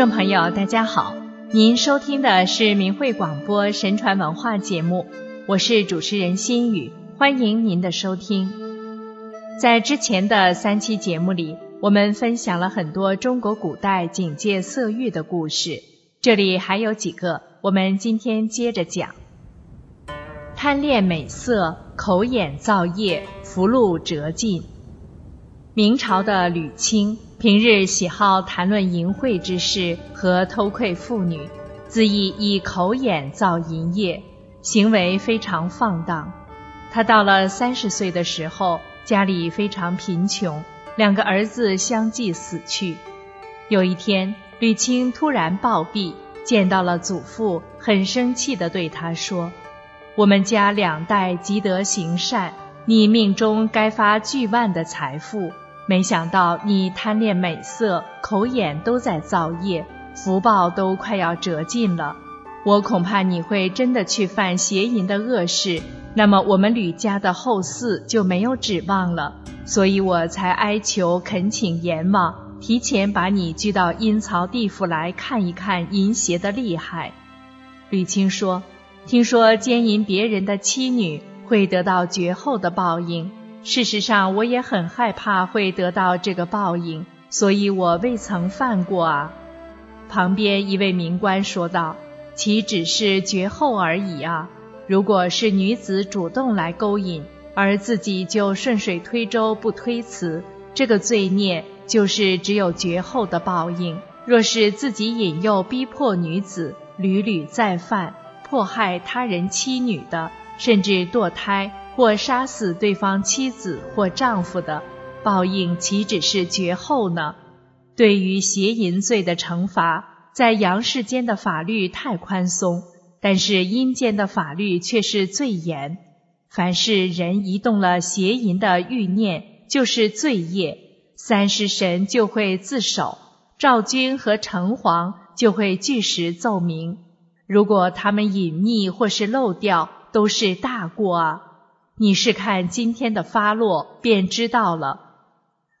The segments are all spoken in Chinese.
众朋友，大家好，您收听的是明慧广播神传文化节目，我是主持人心雨，欢迎您的收听。在之前的三期节目里，我们分享了很多中国古代警戒色欲的故事，这里还有几个，我们今天接着讲。贪恋美色，口眼造业，福禄折尽。明朝的吕清平日喜好谈论淫秽之事和偷窥妇女，恣意以口眼造淫业，行为非常放荡。他到了三十岁的时候，家里非常贫穷，两个儿子相继死去。有一天，吕青突然暴毙，见到了祖父，很生气地对他说。我们家两代积德行善，你命中该发巨万的财富，没想到你贪恋美色，口眼都在造业，福报都快要折尽了。我恐怕你会真的去犯邪淫的恶事，那么我们吕家的后嗣就没有指望了。所以我才哀求恳请阎王提前把你拘到阴曹地府来看一看淫邪的厉害。吕青说。听说奸淫别人的妻女会得到绝后的报应，事实上我也很害怕会得到这个报应，所以我未曾犯过啊。旁边一位民官说道：“岂只是绝后而已啊！如果是女子主动来勾引，而自己就顺水推舟不推辞，这个罪孽就是只有绝后的报应；若是自己引诱逼迫女子，屡屡再犯。”迫害他人妻女的，甚至堕胎或杀死对方妻子或丈夫的，报应岂止是绝后呢？对于邪淫罪的惩罚，在阳世间的法律太宽松，但是阴间的法律却是最严。凡是人移动了邪淫的欲念，就是罪业，三尸神就会自首，赵君和城隍就会据实奏明。如果他们隐匿或是漏掉，都是大过啊！你是看今天的发落便知道了。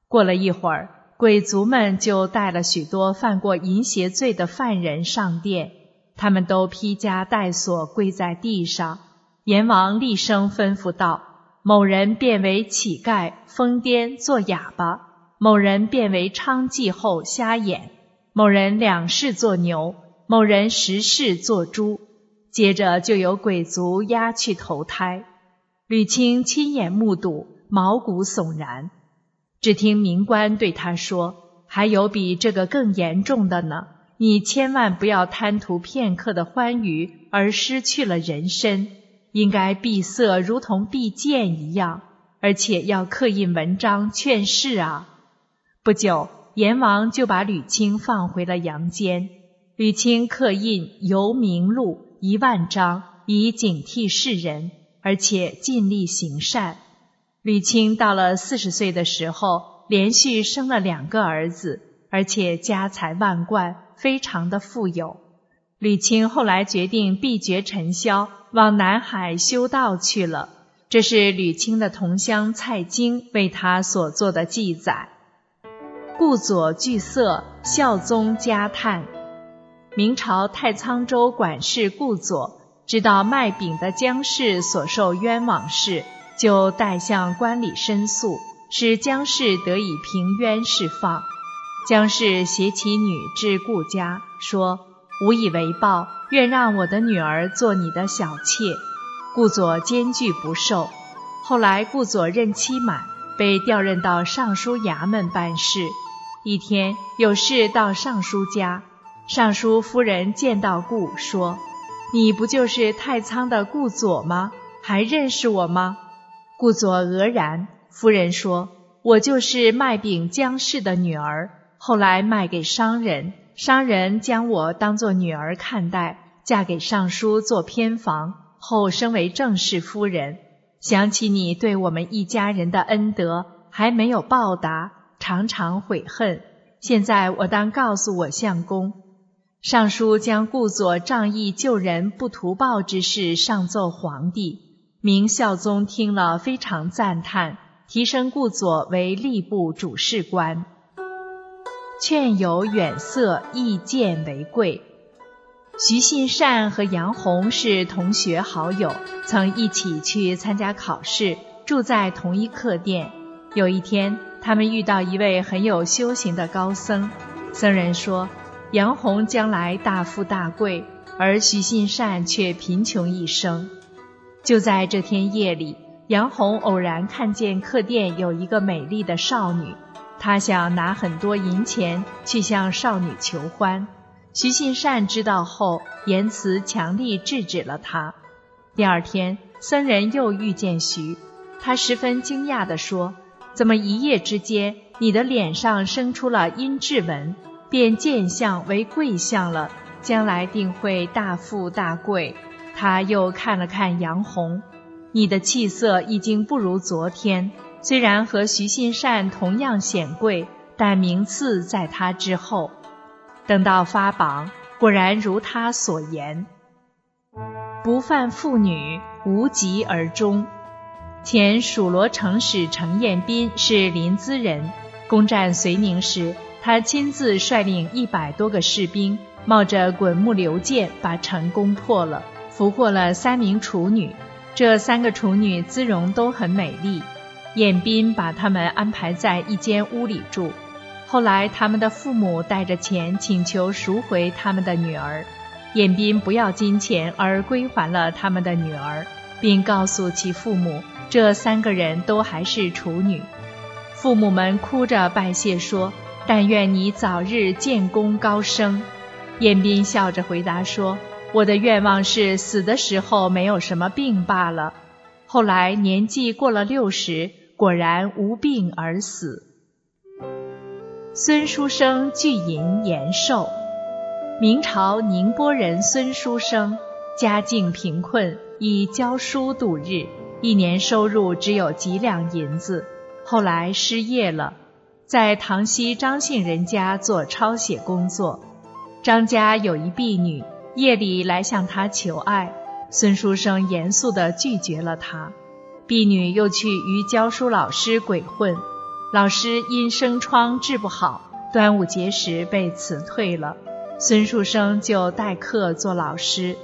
过了一会儿，鬼卒们就带了许多犯过淫邪罪的犯人上殿，他们都披枷带锁跪在地上。阎王厉声吩咐道：“某人变为乞丐、疯癫、做哑巴；某人变为娼妓后瞎眼；某人两世做牛。”某人十世做猪，接着就有鬼卒押去投胎。吕青亲眼目睹，毛骨悚然。只听民官对他说：“还有比这个更严重的呢！你千万不要贪图片刻的欢愉而失去了人身，应该闭塞如同闭剑一样，而且要刻印文章劝世啊！”不久，阎王就把吕青放回了阳间。吕青刻印游明录一万章，以警惕世人，而且尽力行善。吕清到了四十岁的时候，连续生了两个儿子，而且家财万贯，非常的富有。吕清后来决定闭绝尘嚣，往南海修道去了。这是吕清的同乡蔡京为他所做的记载。顾左惧色，孝宗嘉叹。明朝太仓州管事顾左知道卖饼的姜氏所受冤枉事，就代向官吏申诉，使姜氏得以平冤释放。姜氏携其女至顾家，说：“无以为报，愿让我的女儿做你的小妾。”顾左坚拒不受。后来顾左任期满，被调任到尚书衙门办事。一天有事到尚书家。尚书夫人见到顾说：“你不就是太仓的顾左吗？还认识我吗？”顾左愕然。夫人说：“我就是卖饼姜氏的女儿，后来卖给商人，商人将我当作女儿看待，嫁给尚书做偏房，后升为正室夫人。想起你对我们一家人的恩德，还没有报答，常常悔恨。现在我当告诉我相公。”尚书将顾左仗义救人不图报之事上奏皇帝，明孝宗听了非常赞叹，提升顾左为吏部主事官。劝有远色，易见为贵。徐信善和杨红是同学好友，曾一起去参加考试，住在同一客店。有一天，他们遇到一位很有修行的高僧。僧人说：“杨红将来大富大贵，而徐信善却贫穷一生。”就在这天夜里，杨红偶然看见客店有一个美丽的少女，他想拿很多银钱去向少女求欢。徐信善知道后，言辞强力制止了他。第二天，僧人又遇见徐，他十分惊讶地说：“怎么一夜之间，你的脸上生出了阴质纹，便见相为贵相了？将来定会大富大贵。”他又看了看杨红，你的气色已经不如昨天，虽然和徐信善同样显贵，但名次在他之后。等到发榜，果然如他所言，不犯妇女，无疾而终。前蜀罗城使程彦斌是临淄人，攻占绥宁时，他亲自率领一百多个士兵，冒着滚木流箭，把城攻破了，俘获了三名处女。这三个处女姿容都很美丽，彦斌把她们安排在一间屋里住。后来，他们的父母带着钱请求赎回他们的女儿，彦斌不要金钱而归还了他们的女儿，并告诉其父母，这三个人都还是处女。父母们哭着拜谢说：“但愿你早日建功高升。”彦斌笑着回答说：“我的愿望是死的时候没有什么病罢了。”后来年纪过了六十，果然无病而死。孙书生聚银延寿。明朝宁波人孙书生，家境贫困，以教书度日，一年收入只有几两银子。后来失业了，在唐西张姓人家做抄写工作。张家有一婢女，夜里来向他求爱，孙书生严肃地拒绝了她。婢女又去与教书老师鬼混。老师因生疮治不好，端午节时被辞退了。孙书生就代课做老师。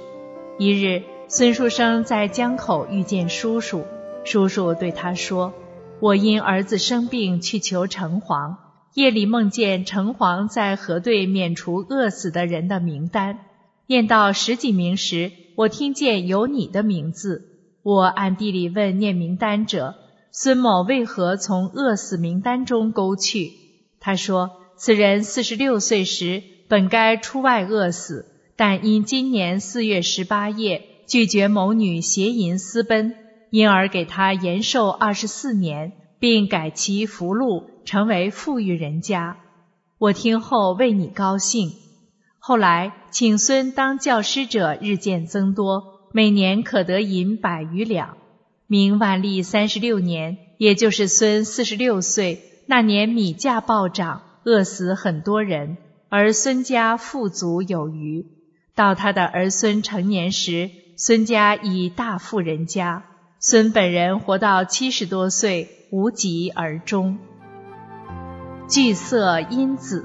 一日，孙书生在江口遇见叔叔，叔叔对他说：“我因儿子生病去求城隍，夜里梦见城隍在河对免除饿死的人的名单，念到十几名时，我听见有你的名字。我暗地里问念名单者。”孙某为何从饿死名单中勾去？他说：“此人四十六岁时本该出外饿死，但因今年四月十八夜拒绝某女邪淫私奔，因而给他延寿二十四年，并改其福禄，成为富裕人家。我听后为你高兴。后来请孙当教师者日渐增多，每年可得银百余两。”明万历三十六年，也就是孙四十六岁那年，米价暴涨，饿死很多人，而孙家富足有余。到他的儿孙成年时，孙家已大富人家。孙本人活到七十多岁，无疾而终。巨色因子，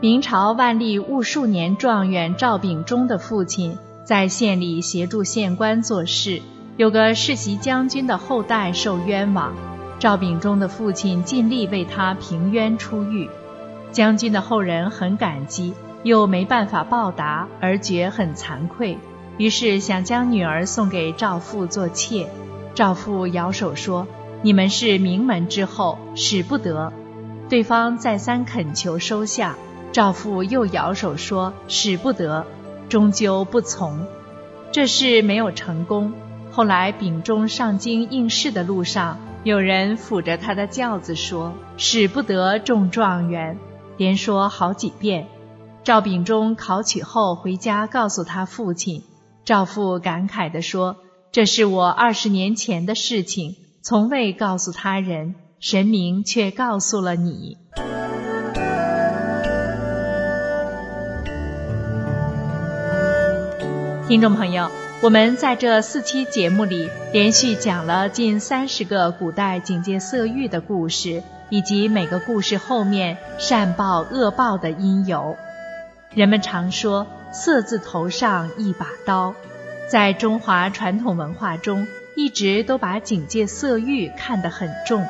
明朝万历戊戌年状元赵秉忠的父亲，在县里协助县官做事。有个世袭将军的后代受冤枉，赵秉忠的父亲尽力为他平冤出狱。将军的后人很感激，又没办法报答，而觉很惭愧，于是想将女儿送给赵父做妾。赵父摇手说：“你们是名门之后，使不得。”对方再三恳求收下，赵父又摇手说：“使不得。”终究不从，这事没有成功。后来，秉忠上京应试的路上，有人抚着他的轿子说：“使不得中状元。”连说好几遍。赵秉忠考取后回家告诉他父亲，赵父感慨地说：“这是我二十年前的事情，从未告诉他人，神明却告诉了你。”听众朋友。我们在这四期节目里连续讲了近三十个古代警戒色欲的故事，以及每个故事后面善报恶报的因由。人们常说“色字头上一把刀”，在中华传统文化中，一直都把警戒色欲看得很重。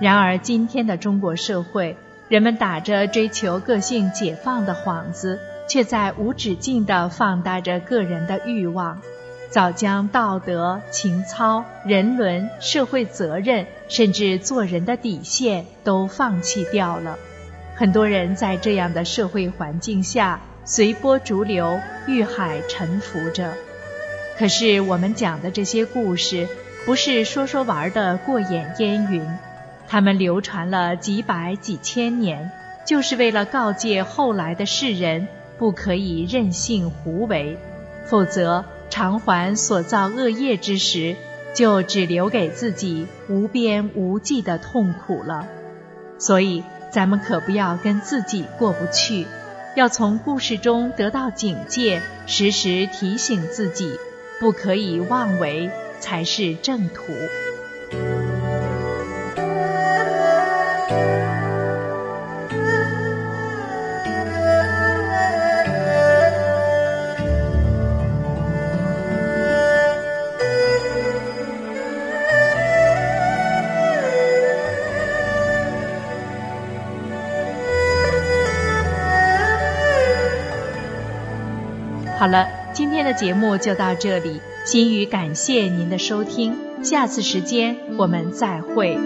然而，今天的中国社会，人们打着追求个性解放的幌子，却在无止境地放大着个人的欲望。早将道德、情操、人伦、社会责任，甚至做人的底线都放弃掉了。很多人在这样的社会环境下随波逐流、遇海沉浮着。可是我们讲的这些故事，不是说说玩的过眼烟云，他们流传了几百几千年，就是为了告诫后来的世人，不可以任性胡为，否则。偿还所造恶业之时，就只留给自己无边无际的痛苦了。所以，咱们可不要跟自己过不去，要从故事中得到警戒，时时提醒自己，不可以妄为，才是正途。好了，今天的节目就到这里。心语感谢您的收听，下次时间我们再会。